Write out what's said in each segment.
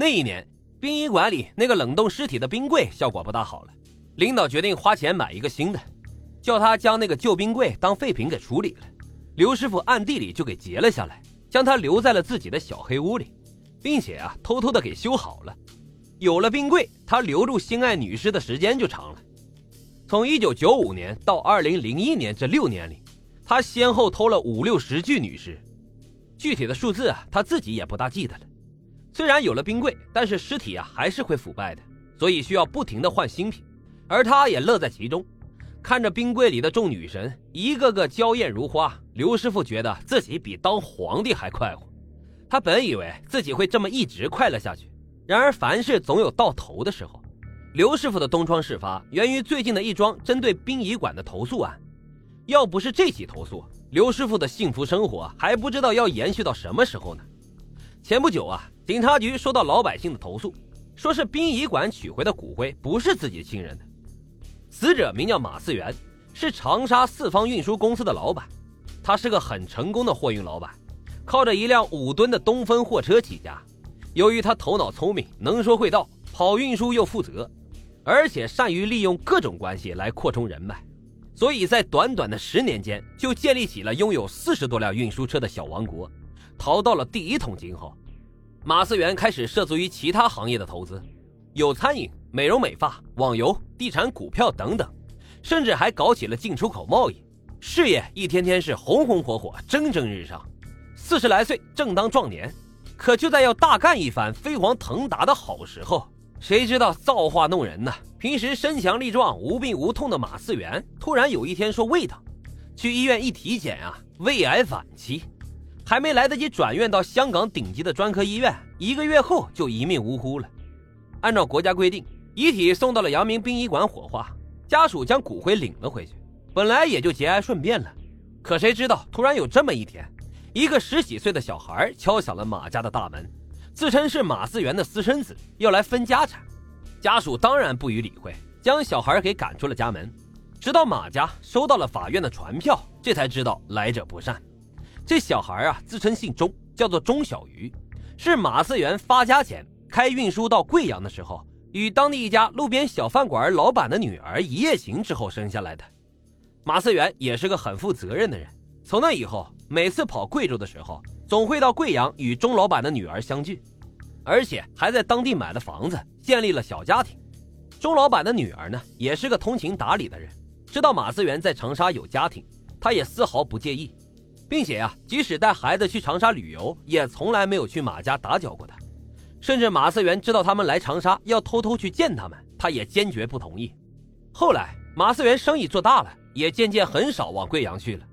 那一年，殡仪馆里那个冷冻尸体的冰柜效果不大好了，领导决定花钱买一个新的，叫他将那个旧冰柜当废品给处理了。刘师傅暗地里就给截了下来，将它留在了自己的小黑屋里，并且啊，偷偷的给修好了。有了冰柜，他留住心爱女尸的时间就长了。从一九九五年到二零零一年这六年里，他先后偷了五六十具女尸，具体的数字啊，他自己也不大记得了。虽然有了冰柜，但是尸体啊还是会腐败的，所以需要不停的换新品，而他也乐在其中。看着冰柜里的众女神一个个娇艳如花，刘师傅觉得自己比当皇帝还快活。他本以为自己会这么一直快乐下去，然而凡事总有到头的时候。刘师傅的东窗事发源于最近的一桩针对殡仪馆的投诉案。要不是这起投诉，刘师傅的幸福生活还不知道要延续到什么时候呢。前不久啊，警察局收到老百姓的投诉，说是殡仪馆取回的骨灰不是自己亲人的。死者名叫马思源，是长沙四方运输公司的老板。他是个很成功的货运老板，靠着一辆五吨的东风货车起家。由于他头脑聪明，能说会道，跑运输又负责。而且善于利用各种关系来扩充人脉，所以在短短的十年间就建立起了拥有四十多辆运输车的小王国，淘到了第一桶金后，马思源开始涉足于其他行业的投资，有餐饮、美容美发、网游、地产、股票等等，甚至还搞起了进出口贸易，事业一天天是红红火火、蒸蒸日上。四十来岁正当壮年，可就在要大干一番飞黄腾达的好时候。谁知道造化弄人呢？平时身强力壮、无病无痛的马思源，突然有一天说胃疼，去医院一体检啊，胃癌晚期，还没来得及转院到香港顶级的专科医院，一个月后就一命呜呼了。按照国家规定，遗体送到了阳明殡仪馆火化，家属将骨灰领了回去，本来也就节哀顺变了。可谁知道，突然有这么一天，一个十几岁的小孩敲响了马家的大门。自称是马思源的私生子，要来分家产，家属当然不予理会，将小孩给赶出了家门。直到马家收到了法院的传票，这才知道来者不善。这小孩啊，自称姓钟，叫做钟小鱼，是马思源发家前开运输到贵阳的时候，与当地一家路边小饭馆老板的女儿一夜情之后生下来的。马思源也是个很负责任的人，从那以后，每次跑贵州的时候。总会到贵阳与钟老板的女儿相聚，而且还在当地买了房子，建立了小家庭。钟老板的女儿呢，也是个通情达理的人，知道马思源在长沙有家庭，她也丝毫不介意，并且呀，即使带孩子去长沙旅游，也从来没有去马家打搅过他。甚至马思源知道他们来长沙要偷偷去见他们，他也坚决不同意。后来马思源生意做大了，也渐渐很少往贵阳去了。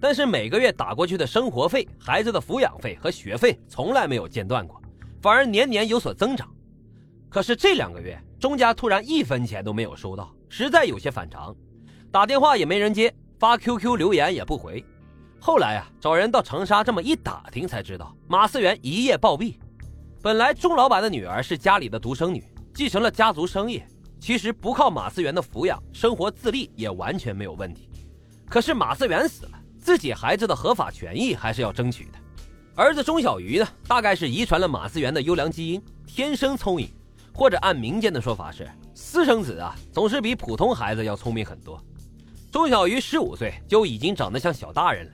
但是每个月打过去的生活费、孩子的抚养费和学费从来没有间断过，反而年年有所增长。可是这两个月，钟家突然一分钱都没有收到，实在有些反常，打电话也没人接，发 QQ 留言也不回。后来啊，找人到长沙这么一打听，才知道马思源一夜暴毙。本来钟老板的女儿是家里的独生女，继承了家族生意，其实不靠马思源的抚养，生活自立也完全没有问题。可是马思源死了。自己孩子的合法权益还是要争取的。儿子钟小鱼呢，大概是遗传了马思源的优良基因，天生聪颖，或者按民间的说法是私生子啊，总是比普通孩子要聪明很多。钟小鱼十五岁就已经长得像小大人了，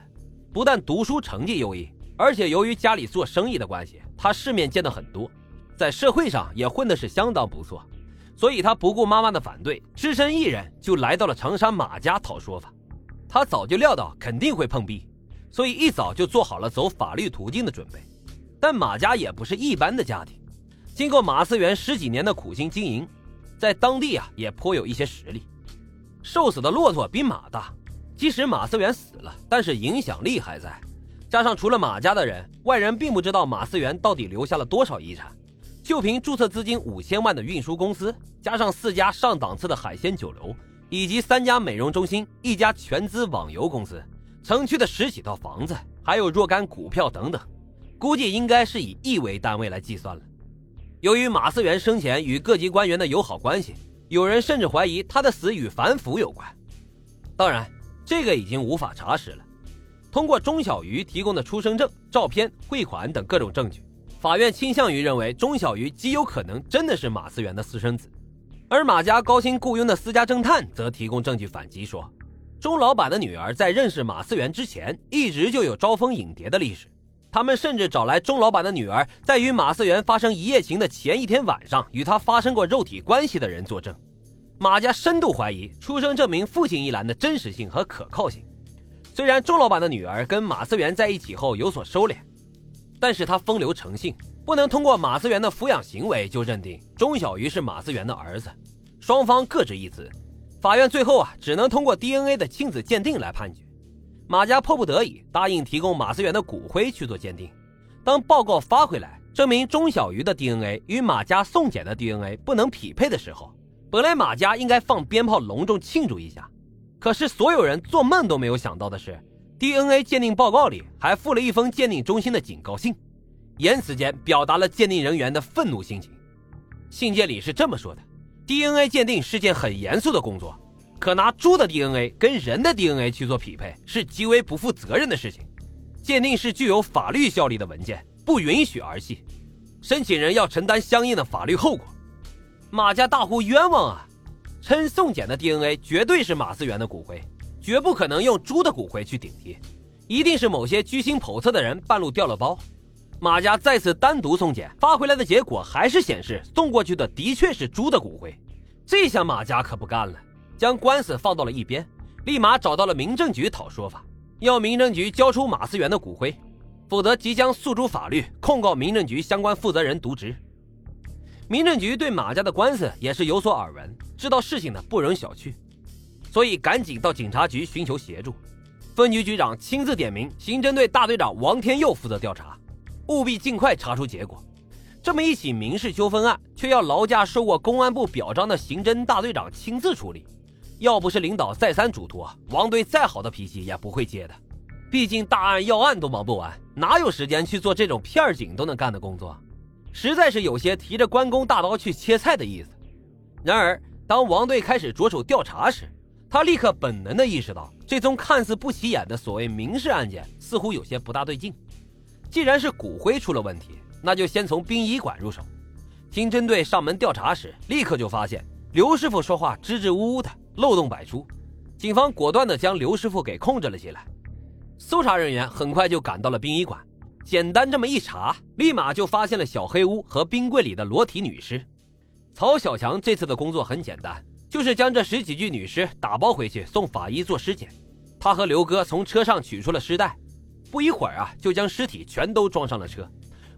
不但读书成绩优异，而且由于家里做生意的关系，他世面见得很多，在社会上也混的是相当不错，所以他不顾妈妈的反对，只身一人就来到了长沙马家讨说法。他早就料到肯定会碰壁，所以一早就做好了走法律途径的准备。但马家也不是一般的家庭，经过马思源十几年的苦心经营，在当地啊也颇有一些实力。瘦死的骆驼比马大，即使马思源死了，但是影响力还在。加上除了马家的人，外人并不知道马思源到底留下了多少遗产。就凭注册资金五千万的运输公司，加上四家上档次的海鲜酒楼。以及三家美容中心、一家全资网游公司、城区的十几套房子，还有若干股票等等，估计应该是以亿为单位来计算了。由于马思源生前与各级官员的友好关系，有人甚至怀疑他的死与反腐有关。当然，这个已经无法查实了。通过钟小鱼提供的出生证、照片、汇款等各种证据，法院倾向于认为钟小鱼极有可能真的是马思源的私生子，而马家高薪雇佣的私家侦探则提供证据反击说，钟老板的女儿在认识马思源之前一直就有招蜂引蝶的历史。他们甚至找来钟老板的女儿在与马思源发生一夜情的前一天晚上与他发生过肉体关系的人作证。马家深度怀疑出生证明父亲一栏的真实性和可靠性。虽然钟老板的女儿跟马思源在一起后有所收敛。但是他风流成性，不能通过马思源的抚养行为就认定钟小鱼是马思源的儿子，双方各执一词，法院最后啊只能通过 DNA 的亲子鉴定来判决。马家迫不得已答应提供马思源的骨灰去做鉴定。当报告发回来证明钟小鱼的 DNA 与马家送检的 DNA 不能匹配的时候，本来马家应该放鞭炮隆重庆祝一下，可是所有人做梦都没有想到的是。DNA 鉴定报告里还附了一封鉴定中心的警告信，言辞间表达了鉴定人员的愤怒心情。信件里是这么说的：DNA 鉴定是件很严肃的工作，可拿猪的 DNA 跟人的 DNA 去做匹配是极为不负责任的事情。鉴定是具有法律效力的文件，不允许儿戏，申请人要承担相应的法律后果。马家大呼冤枉啊！称送检的 DNA 绝对是马思源的骨灰。绝不可能用猪的骨灰去顶替，一定是某些居心叵测的人半路掉了包。马家再次单独送检，发回来的结果还是显示送过去的的确是猪的骨灰。这下马家可不干了，将官司放到了一边，立马找到了民政局讨说法，要民政局交出马思源的骨灰，否则即将诉诸法律，控告民政局相关负责人渎职。民政局对马家的官司也是有所耳闻，知道事情呢不容小觑。所以赶紧到警察局寻求协助，分局局长亲自点名刑侦队大队长王天佑负责调查，务必尽快查出结果。这么一起民事纠纷案，却要劳驾受过公安部表彰的刑侦大队长亲自处理，要不是领导再三嘱托，王队再好的脾气也不会接的。毕竟大案要案都忙不完，哪有时间去做这种片警都能干的工作？实在是有些提着关公大刀去切菜的意思。然而，当王队开始着手调查时，他立刻本能地意识到，这宗看似不起眼的所谓民事案件似乎有些不大对劲。既然是骨灰出了问题，那就先从殡仪馆入手。刑侦队上门调查时，立刻就发现刘师傅说话支支吾吾的，漏洞百出。警方果断地将刘师傅给控制了起来。搜查人员很快就赶到了殡仪馆，简单这么一查，立马就发现了小黑屋和冰柜里的裸体女尸。曹小强这次的工作很简单。就是将这十几具女尸打包回去送法医做尸检。他和刘哥从车上取出了尸袋，不一会儿啊，就将尸体全都装上了车。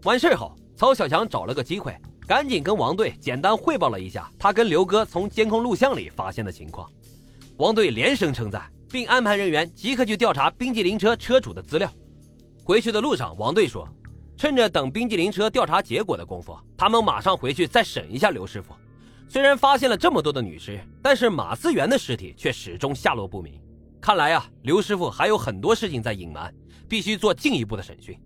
完事后，曹小强找了个机会，赶紧跟王队简单汇报了一下他跟刘哥从监控录像里发现的情况。王队连声称赞，并安排人员即刻去调查冰激凌车车主的资料。回去的路上，王队说，趁着等冰激凌车调查结果的功夫，他们马上回去再审一下刘师傅。虽然发现了这么多的女尸，但是马思源的尸体却始终下落不明。看来啊，刘师傅还有很多事情在隐瞒，必须做进一步的审讯。